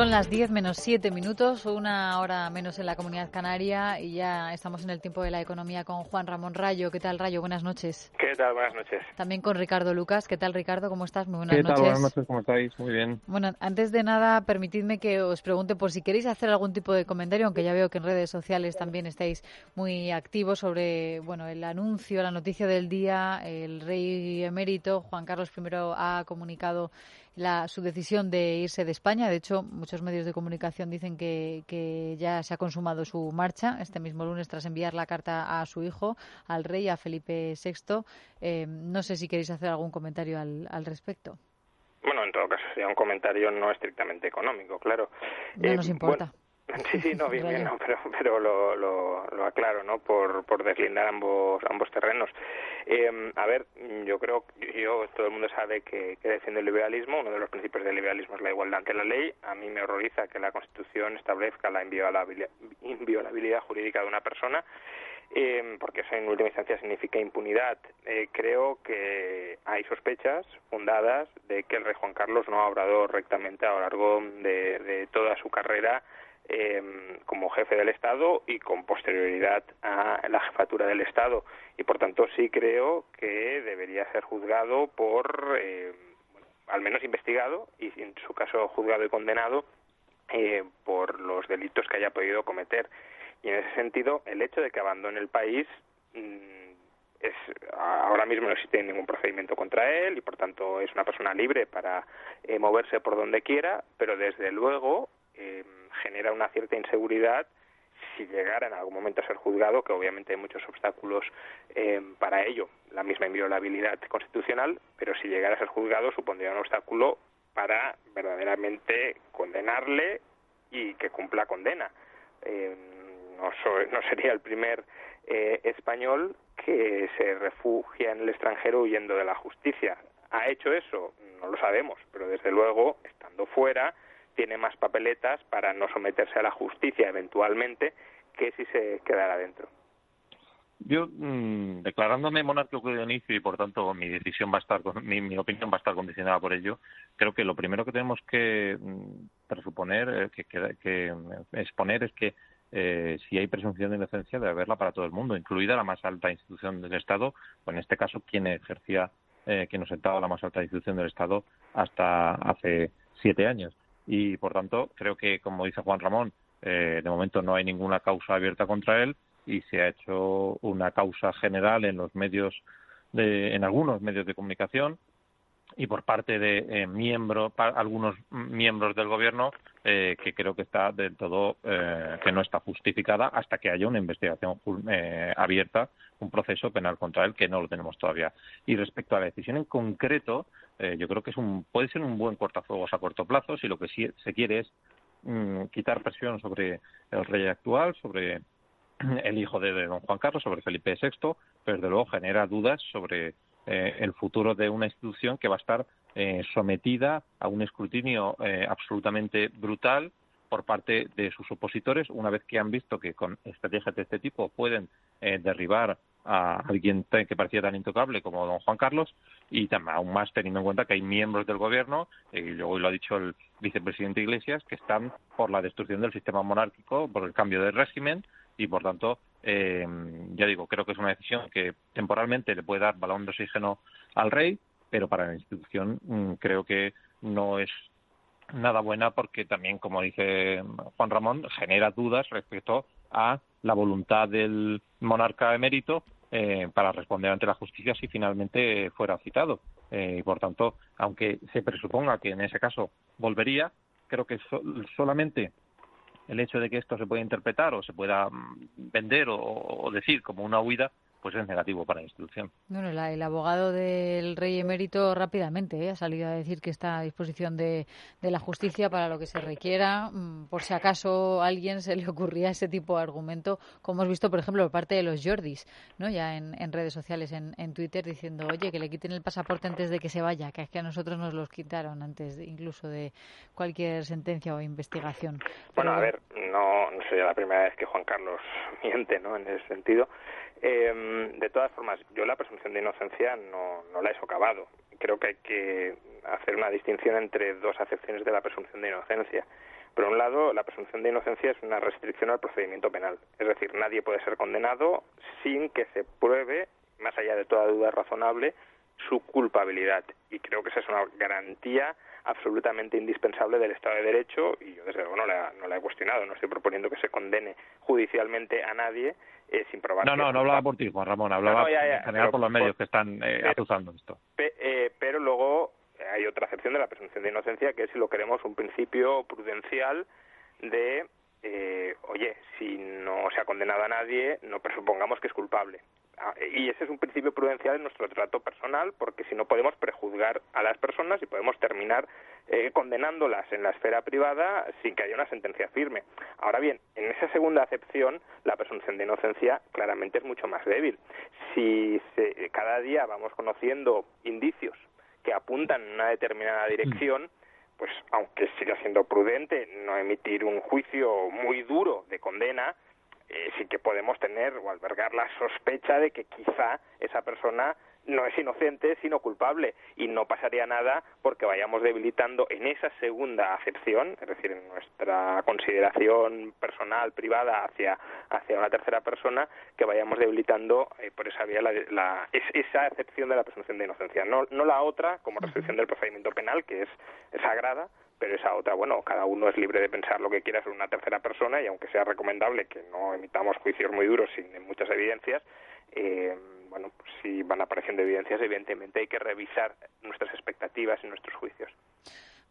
Son las 10 menos 7 minutos, una hora menos en la comunidad canaria y ya estamos en el tiempo de la economía con Juan Ramón Rayo. ¿Qué tal, Rayo? Buenas noches. ¿Qué tal? Buenas noches. También con Ricardo Lucas. ¿Qué tal, Ricardo? ¿Cómo estás? Muy buenas ¿Qué noches. tal? Buenas noches, ¿cómo estáis? Muy bien. Bueno, antes de nada, permitidme que os pregunte por si queréis hacer algún tipo de comentario, aunque ya veo que en redes sociales también estáis muy activos sobre bueno el anuncio, la noticia del día. El rey emérito, Juan Carlos I, ha comunicado la, su decisión de irse de España. De hecho, muchos medios de comunicación dicen que, que, ya se ha consumado su marcha este mismo lunes tras enviar la carta a su hijo, al rey, a Felipe VI. Eh, no sé si queréis hacer algún comentario al, al, respecto. Bueno, en todo caso, sería un comentario no estrictamente económico, claro. No eh, nos importa. Sí, sí, no, bien, bien, no, pero, pero lo, lo, lo, aclaro, ¿no? Por, por deslindar ambos, ambos terrenos. Eh, a ver, yo creo, yo, todo el mundo sabe que, que defiende el liberalismo, uno de los principios del liberalismo es la igualdad ante la ley. A mí me horroriza que la Constitución establezca la inviolabilidad, inviolabilidad jurídica de una persona. Eh, porque eso en última instancia significa impunidad. Eh, creo que hay sospechas fundadas de que el rey Juan Carlos no ha obrado rectamente a lo largo de, de toda su carrera eh, como jefe del Estado y con posterioridad a la jefatura del Estado. Y por tanto sí creo que debería ser juzgado por, eh, al menos investigado y en su caso juzgado y condenado eh, por los delitos que haya podido cometer. Y en ese sentido, el hecho de que abandone el país mmm, es ahora mismo no existe ningún procedimiento contra él y por tanto es una persona libre para eh, moverse por donde quiera, pero desde luego eh, genera una cierta inseguridad si llegara en algún momento a ser juzgado, que obviamente hay muchos obstáculos eh, para ello, la misma inviolabilidad constitucional, pero si llegara a ser juzgado supondría un obstáculo para verdaderamente condenarle y que cumpla condena. Eh, no, so, no, sería el primer eh, español que se refugia en el extranjero huyendo de la justicia. ¿Ha hecho eso? No lo sabemos, pero desde luego, estando fuera, tiene más papeletas para no someterse a la justicia eventualmente que si se quedara dentro. Yo, mmm, declarándome monárquico de inicio y por tanto mi decisión va a estar, mi, mi, opinión va a estar condicionada por ello, creo que lo primero que tenemos que mmm, presuponer, eh, que, que, que, exponer es que eh, si hay presunción de inocencia debe haberla para todo el mundo, incluida la más alta institución del Estado, o en este caso quien ejercía, eh, quien ostentaba la más alta institución del Estado hasta hace siete años y por tanto creo que como dice Juan Ramón eh, de momento no hay ninguna causa abierta contra él y se ha hecho una causa general en los medios de, en algunos medios de comunicación y por parte de eh, miembros algunos miembros del gobierno eh, que creo que está del todo eh, que no está justificada hasta que haya una investigación eh, abierta un proceso penal contra él que no lo tenemos todavía. Y respecto a la decisión en concreto eh, yo creo que es un puede ser un buen cortafuegos a corto plazo si lo que sí, se quiere es mmm, quitar presión sobre el rey actual sobre el hijo de, de don Juan Carlos sobre Felipe VI pero desde luego genera dudas sobre eh, el futuro de una institución que va a estar eh, sometida a un escrutinio eh, absolutamente brutal por parte de sus opositores, una vez que han visto que con estrategias de este tipo pueden eh, derribar a alguien que parecía tan intocable como don Juan Carlos y también aún más teniendo en cuenta que hay miembros del gobierno, eh, y luego lo ha dicho el vicepresidente Iglesias, que están por la destrucción del sistema monárquico, por el cambio de régimen y por tanto eh, ya digo creo que es una decisión que temporalmente le puede dar balón de oxígeno al rey pero para la institución mmm, creo que no es nada buena porque también como dice Juan Ramón genera dudas respecto a la voluntad del monarca emérito eh, para responder ante la justicia si finalmente fuera citado. Eh, y por tanto aunque se presuponga que en ese caso volvería creo que so solamente el hecho de que esto se pueda interpretar o se pueda vender o, o decir como una huida pues es negativo para la institución. Bueno, el abogado del rey emérito rápidamente ¿eh? ha salido a decir que está a disposición de, la justicia para lo que se requiera, mm, por si acaso a alguien se le ocurría ese tipo de argumento, como hemos visto, por ejemplo, por parte de los Jordis, ¿no? ya en, redes sociales, en, Twitter, diciendo, oye, que le quiten el pasaporte antes de que se vaya, que es que a nosotros nos los quitaron antes incluso de cualquier sentencia o investigación. Bueno, a ver, no, no sería la primera vez que Juan Carlos miente ¿no? en ese sentido. Eh, de todas formas, yo la presunción de inocencia no, no la he socavado. Creo que hay que hacer una distinción entre dos acepciones de la presunción de inocencia. Por un lado, la presunción de inocencia es una restricción al procedimiento penal. Es decir, nadie puede ser condenado sin que se pruebe, más allá de toda duda razonable, su culpabilidad. Y creo que esa es una garantía absolutamente indispensable del Estado de Derecho y yo desde luego no la, no la he cuestionado, no estoy proponiendo que se condene judicialmente a nadie eh, sin probar. No, no, no hablaba por ti, Juan Ramón, hablaba en general por los medios que están eh, acusando esto. Eh, pero luego hay otra excepción de la presunción de inocencia que es, si lo queremos, un principio prudencial de eh, oye, si no se ha condenado a nadie, no presupongamos que es culpable. Ah, y ese es un principio prudencial en nuestro trato personal, porque si no podemos prejuzgar a las personas y podemos terminar eh, condenándolas en la esfera privada sin que haya una sentencia firme. Ahora bien, en esa segunda acepción, la presunción de inocencia claramente es mucho más débil. Si cada día vamos conociendo indicios que apuntan en una determinada dirección, pues aunque siga siendo prudente no emitir un juicio muy duro de condena, eh, sí que podemos tener o albergar la sospecha de que quizá esa persona no es inocente, sino culpable. Y no pasaría nada porque vayamos debilitando en esa segunda acepción, es decir, en nuestra consideración personal, privada, hacia, hacia una tercera persona, que vayamos debilitando eh, por esa vía la, esa acepción de la presunción de inocencia. No, no la otra, como restricción del procedimiento penal, que es, sagrada, pero esa otra, bueno, cada uno es libre de pensar lo que quiera sobre una tercera persona y aunque sea recomendable que no emitamos juicios muy duros sin muchas evidencias, eh, bueno, si van apareciendo evidencias, evidentemente hay que revisar nuestras expectativas y nuestros juicios.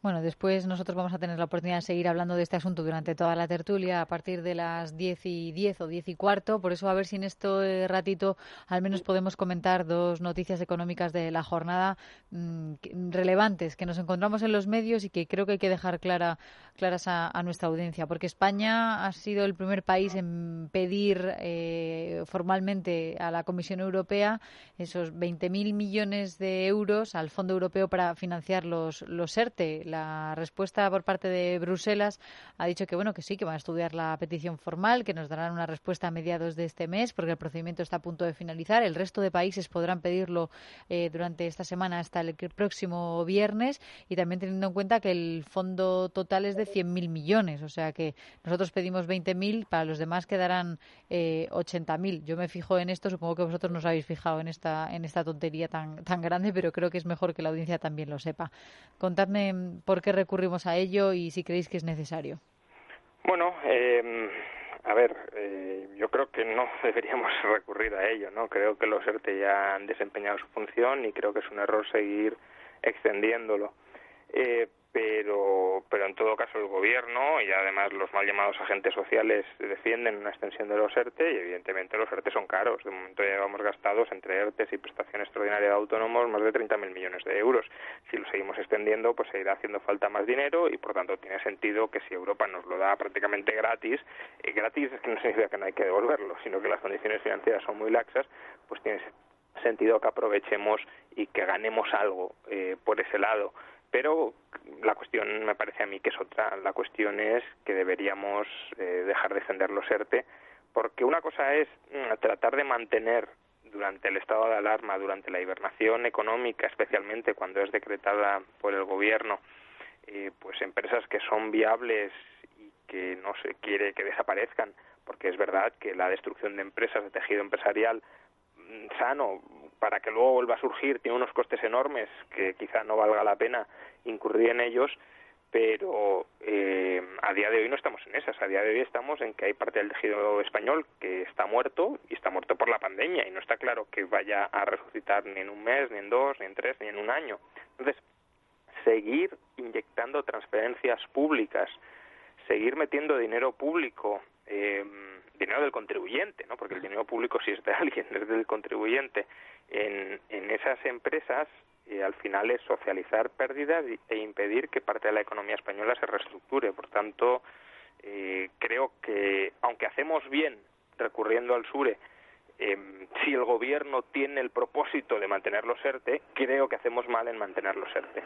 Bueno, después nosotros vamos a tener la oportunidad de seguir hablando de este asunto durante toda la tertulia a partir de las diez y diez o diez y cuarto. Por eso, a ver si en este ratito al menos podemos comentar dos noticias económicas de la jornada mm, relevantes que nos encontramos en los medios y que creo que hay que dejar clara, claras a, nuestra audiencia. Porque España ha sido el primer país en pedir eh, formalmente a la Comisión Europea esos 20.000 millones de euros al Fondo Europeo para financiar los, los ERTE la respuesta por parte de Bruselas ha dicho que bueno que sí, que van a estudiar la petición formal, que nos darán una respuesta a mediados de este mes, porque el procedimiento está a punto de finalizar. El resto de países podrán pedirlo eh, durante esta semana hasta el próximo viernes y también teniendo en cuenta que el fondo total es de 100.000 millones, o sea que nosotros pedimos 20.000, para los demás quedarán eh, 80.000. Yo me fijo en esto, supongo que vosotros no os habéis fijado en esta en esta tontería tan tan grande, pero creo que es mejor que la audiencia también lo sepa. Contadme por qué recurrimos a ello y si creéis que es necesario. Bueno, eh, a ver, eh, yo creo que no deberíamos recurrir a ello, ¿no? Creo que los ERTE ya han desempeñado su función y creo que es un error seguir extendiéndolo. Eh, pero, pero en todo caso el gobierno y además los mal llamados agentes sociales defienden una extensión de los ERTE y evidentemente los ERTE son caros. De momento ya llevamos gastados entre ERTES y prestación extraordinaria de autónomos más de 30.000 millones de euros. Si lo seguimos extendiendo, pues seguirá haciendo falta más dinero y por tanto tiene sentido que si Europa nos lo da prácticamente gratis, y gratis es que no significa que no hay que devolverlo, sino que las condiciones financieras son muy laxas, pues tiene sentido que aprovechemos y que ganemos algo eh, por ese lado pero la cuestión me parece a mí que es otra. La cuestión es que deberíamos eh, dejar de defender los ERTE, porque una cosa es mm, tratar de mantener durante el estado de alarma, durante la hibernación económica, especialmente cuando es decretada por el gobierno, eh, pues empresas que son viables y que no se quiere que desaparezcan, porque es verdad que la destrucción de empresas, de tejido empresarial mm, sano, para que luego vuelva a surgir tiene unos costes enormes que quizá no valga la pena incurrir en ellos, pero eh, a día de hoy no estamos en esas. A día de hoy estamos en que hay parte del tejido español que está muerto y está muerto por la pandemia y no está claro que vaya a resucitar ni en un mes, ni en dos, ni en tres, ni en un año. Entonces, seguir inyectando transferencias públicas, seguir metiendo dinero público eh, dinero del contribuyente, ¿no? Porque el dinero público si es de alguien, es del contribuyente. En, en esas empresas y al final es socializar pérdidas e impedir que parte de la economía española se reestructure. Por tanto, eh, creo que aunque hacemos bien recurriendo al SURE, eh, si el gobierno tiene el propósito de mantener los ERTE, creo que hacemos mal en mantener los ERTE.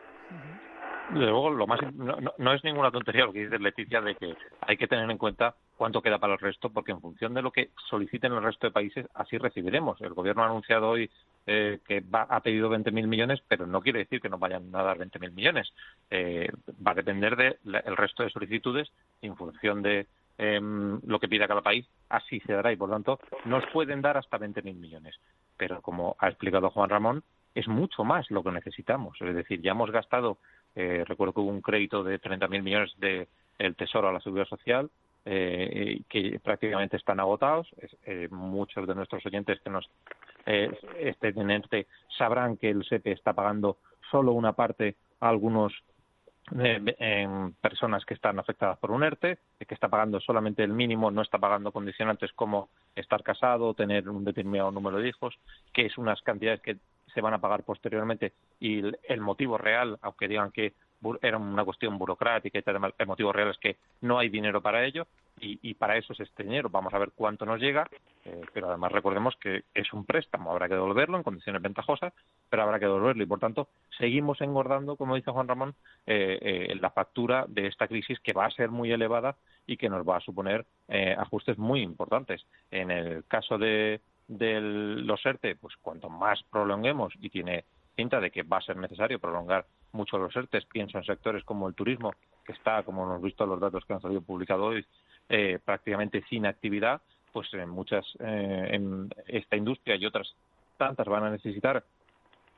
luego, lo más no, no, es ninguna tontería lo que dice Leticia de que hay que tener en cuenta cuánto queda para el resto, porque en función de lo que soliciten el resto de países, así recibiremos. El gobierno ha anunciado hoy eh, que va, ha pedido 20.000 millones, pero no quiere decir que nos vayan a dar 20.000 millones. Eh, va a depender del el resto de solicitudes en función de em, lo que pida cada país, así se dará y por lo tanto nos pueden dar hasta 20.000 millones. Pero como ha explicado Juan Ramón, es mucho más lo que necesitamos. Es decir, ya hemos gastado, eh, recuerdo que hubo un crédito de 30.000 millones del el Tesoro a la Seguridad Social, eh, que prácticamente están agotados. Eh, muchos de nuestros oyentes que nos eh, estén en sabrán que el SEPE está pagando solo una parte a algunos eh, personas que están afectadas por un ERTE, que está pagando solamente el mínimo, no está pagando condicionantes como estar casado, tener un determinado número de hijos, que es unas cantidades que se van a pagar posteriormente y el motivo real, aunque digan que era una cuestión burocrática y tal, el motivo real es que no hay dinero para ello y, para eso es este dinero. Vamos a ver cuánto nos llega, eh, pero además recordemos que es un préstamo, habrá que devolverlo en condiciones ventajosas, pero habrá que devolverlo y por tanto seguimos engordando, como dice Juan Ramón, eh, eh, la factura de esta crisis que va a ser muy elevada y que nos va a suponer ajustes muy importantes. En el caso de, de los ERTE, pues cuanto más prolonguemos y tiene pinta de que va a ser necesario prolongar mucho los ERTES. Pienso en sectores como el turismo, que está, como hemos visto los datos que han salido publicados hoy, eh, prácticamente sin actividad, pues en muchas, eh, en esta industria y otras tantas van a necesitar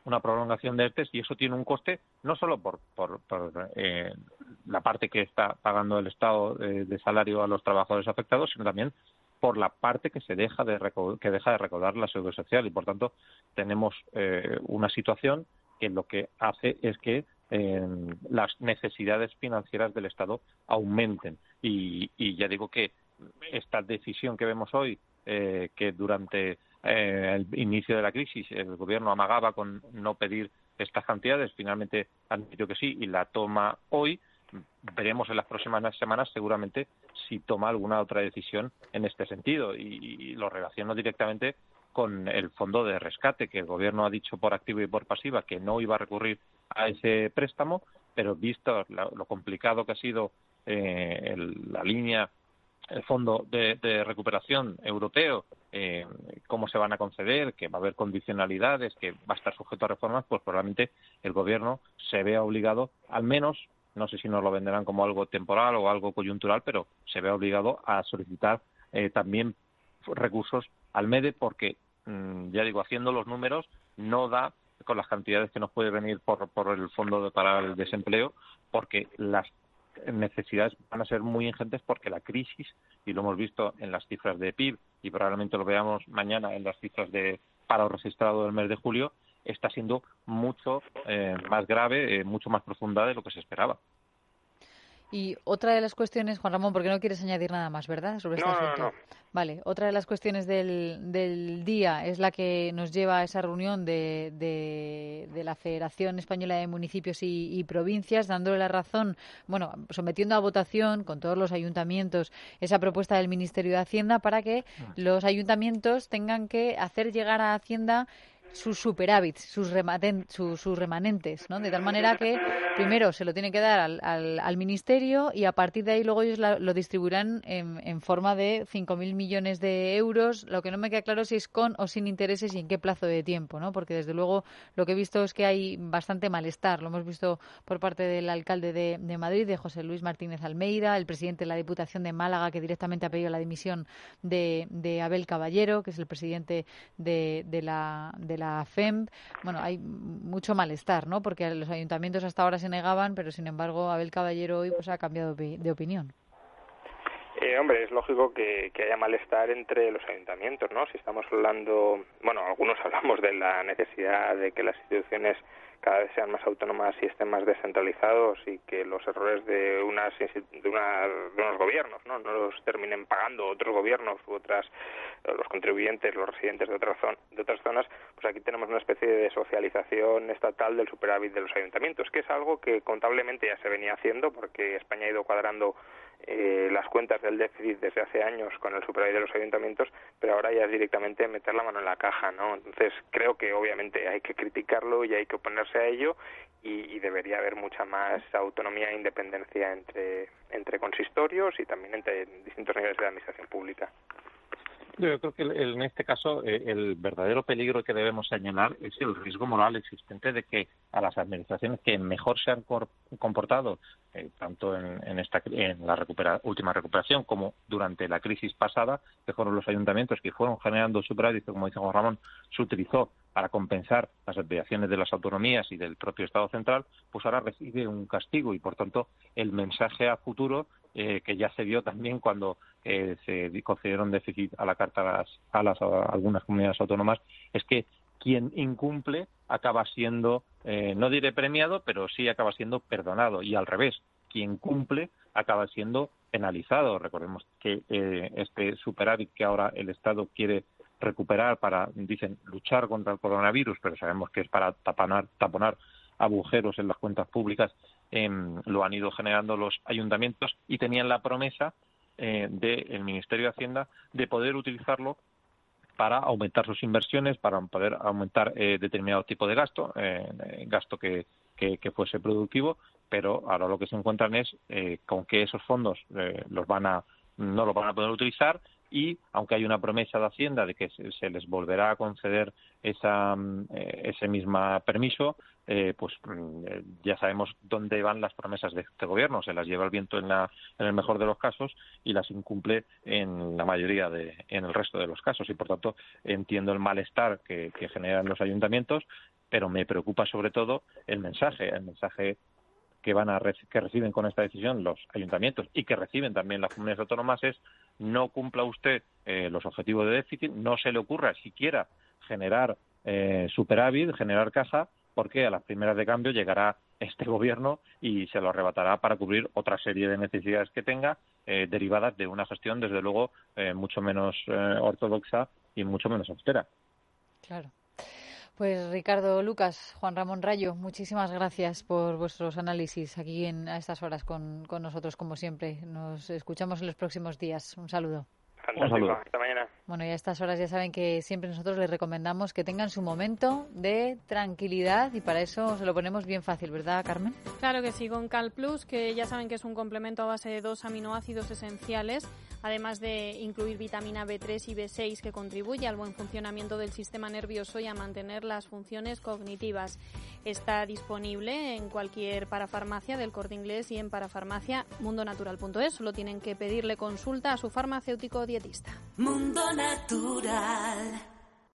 una prolongación de ERTES y eso tiene un coste no solo por, por, eh, la parte que está pagando el Estado de salario a los trabajadores afectados, sino también por la parte que se deja de que deja de recaudar la seguridad social y por tanto tenemos una situación que lo que hace es que eh, las necesidades financieras del Estado aumenten. Y, ya digo que esta decisión que vemos hoy, eh, que durante eh, el inicio de la crisis el Gobierno amagaba con no pedir estas cantidades, finalmente han dicho que sí y la toma hoy, veremos en las próximas semanas seguramente si toma alguna otra decisión en este sentido. Y lo relaciono directamente con el fondo de rescate, que el Gobierno ha dicho por activo y por pasiva que no iba a recurrir a ese préstamo, pero visto lo complicado que ha sido eh, la línea, el fondo de, recuperación europeo, eh, cómo se van a conceder, que va a haber condicionalidades, que va a estar sujeto a reformas, pues probablemente el Gobierno se vea obligado, al menos, no sé si nos lo venderán como algo temporal o algo coyuntural, pero se vea obligado a solicitar eh, también recursos al MEDE porque Mm, ya digo, haciendo los números, no da con las cantidades que nos puede venir por, por el fondo para el desempleo, porque las necesidades van a ser muy ingentes porque la crisis, y lo hemos visto en las cifras de PIB y probablemente lo veamos mañana en las cifras de paro registrado del mes de julio, está siendo mucho eh, más grave, eh, mucho más profunda de lo que se esperaba. Y otra de las cuestiones, Juan Ramón, porque no quieres añadir nada más, ¿verdad? Sobre este asunto. Vale, otra de las cuestiones del, del, día es la que nos lleva a esa reunión de, de, la Federación Española de Municipios y, Provincias, dándole la razón, bueno, sometiendo a votación con todos los ayuntamientos esa propuesta del Ministerio de Hacienda para que ah. los ayuntamientos tengan que hacer llegar a Hacienda sus superávits, sus, sus, remanentes, ¿no? De tal manera que primero se lo tiene que dar al, al, ministerio y a partir de ahí luego ellos lo distribuirán en, en forma de 5.000 millones de euros. Lo que no me queda claro si es con o sin intereses y en qué plazo de tiempo, ¿no? Porque desde luego lo que he visto es que hay bastante malestar. Lo hemos visto por parte del alcalde de, de Madrid, de José Luis Martínez Almeida, el presidente de la Diputación de Málaga, que directamente ha pedido la dimisión de, de Abel Caballero, que es el presidente de, de la, de la FEM. Bueno, hay mucho malestar, ¿no? Porque los ayuntamientos hasta ahora se negaban, pero sin embargo Abel Caballero hoy pues ha cambiado de opinión. Eh, hombre, es lógico que, que, haya malestar entre los ayuntamientos, ¿no? Si estamos hablando, bueno, algunos hablamos de la necesidad de que las instituciones cada vez sean más autónomas y estén más descentralizados y que los errores de unas de, una, de unos gobiernos no no los terminen pagando otros gobiernos u otras los contribuyentes los residentes de otras de otras zonas pues aquí tenemos una especie de socialización estatal del superávit de los ayuntamientos que es algo que contablemente ya se venía haciendo porque España ha ido cuadrando eh, las cuentas del déficit desde hace años con el superávit de los ayuntamientos, pero ahora ya es directamente meter la mano en la caja, ¿no? Entonces creo que obviamente hay que criticarlo y hay que oponerse a ello y, debería haber mucha más autonomía e independencia entre, entre consistorios y también entre distintos niveles de la administración pública. Yo creo que en este caso eh, el verdadero peligro que debemos señalar es el riesgo moral existente de que a las administraciones que mejor se han comportado, eh, tanto en, esta, en la última recuperación como durante la crisis pasada, que fueron los ayuntamientos que fueron generando superávit, como dice Juan Ramón, se utilizó para compensar las desviaciones de las autonomías y del propio Estado central, pues ahora recibe un castigo y, por tanto, el mensaje a futuro eh, que ya se dio también cuando eh, se concedieron déficit a la carta a, las, algunas comunidades autónomas es que quien incumple acaba siendo, eh, no diré premiado, pero sí acaba siendo perdonado y al revés, quien cumple acaba siendo penalizado. Recordemos que este superávit que ahora el Estado quiere recuperar para, dicen, luchar contra el coronavirus, pero sabemos que es para taponar, taponar agujeros en las cuentas públicas, em, lo han ido generando los ayuntamientos y tenían la promesa eh, del Ministerio de Hacienda de poder utilizarlo para aumentar sus inversiones, para poder aumentar eh, determinado tipo de gasto, eh, gasto que, que, que, fuese productivo, pero ahora lo que se encuentran es eh, con que esos fondos los van a no los van a poder utilizar y aunque hay una promesa de Hacienda de que se, les volverá a conceder esa, mm, eh, ese mismo permiso, eh, pues mm, eh, ya sabemos dónde van las promesas de este gobierno. Se las lleva el viento en, la, en el mejor de los casos y las incumple en la mayoría de, en el resto de los casos. Y por tanto entiendo el malestar que, que generan los ayuntamientos, pero me preocupa sobre todo el mensaje, el mensaje que van a que reciben con esta decisión los ayuntamientos y que reciben también las comunidades autónomas es no cumpla usted eh, los objetivos de déficit, no se le ocurra siquiera generar eh, superávit, generar caja, porque a las primeras de cambio llegará este gobierno y se lo arrebatará para cubrir otra serie de necesidades que tenga eh, derivadas de una gestión, desde luego, mucho menos ortodoxa y mucho menos austera. Claro. Pues Ricardo Lucas, Juan Ramón Rayo, muchísimas gracias por vuestros análisis aquí en, a estas horas con, con nosotros, como siempre. Nos escuchamos en los próximos días. Un saludo. Un saludo. Hasta mañana. Bueno, y a estas horas ya saben que siempre nosotros les recomendamos que tengan su momento de tranquilidad y para eso se lo ponemos bien fácil, ¿verdad, Carmen? Claro que sí, con Cal Plus, que ya saben que es un complemento a base de dos aminoácidos esenciales además de incluir vitamina B3 y B6 que contribuye al buen funcionamiento del sistema nervioso y a mantener las funciones cognitivas. Está disponible en cualquier parafarmacia del corte inglés y en parafarmacia mundonatural.es. Solo tienen que pedirle consulta a su farmacéutico dietista. Mundo Natural.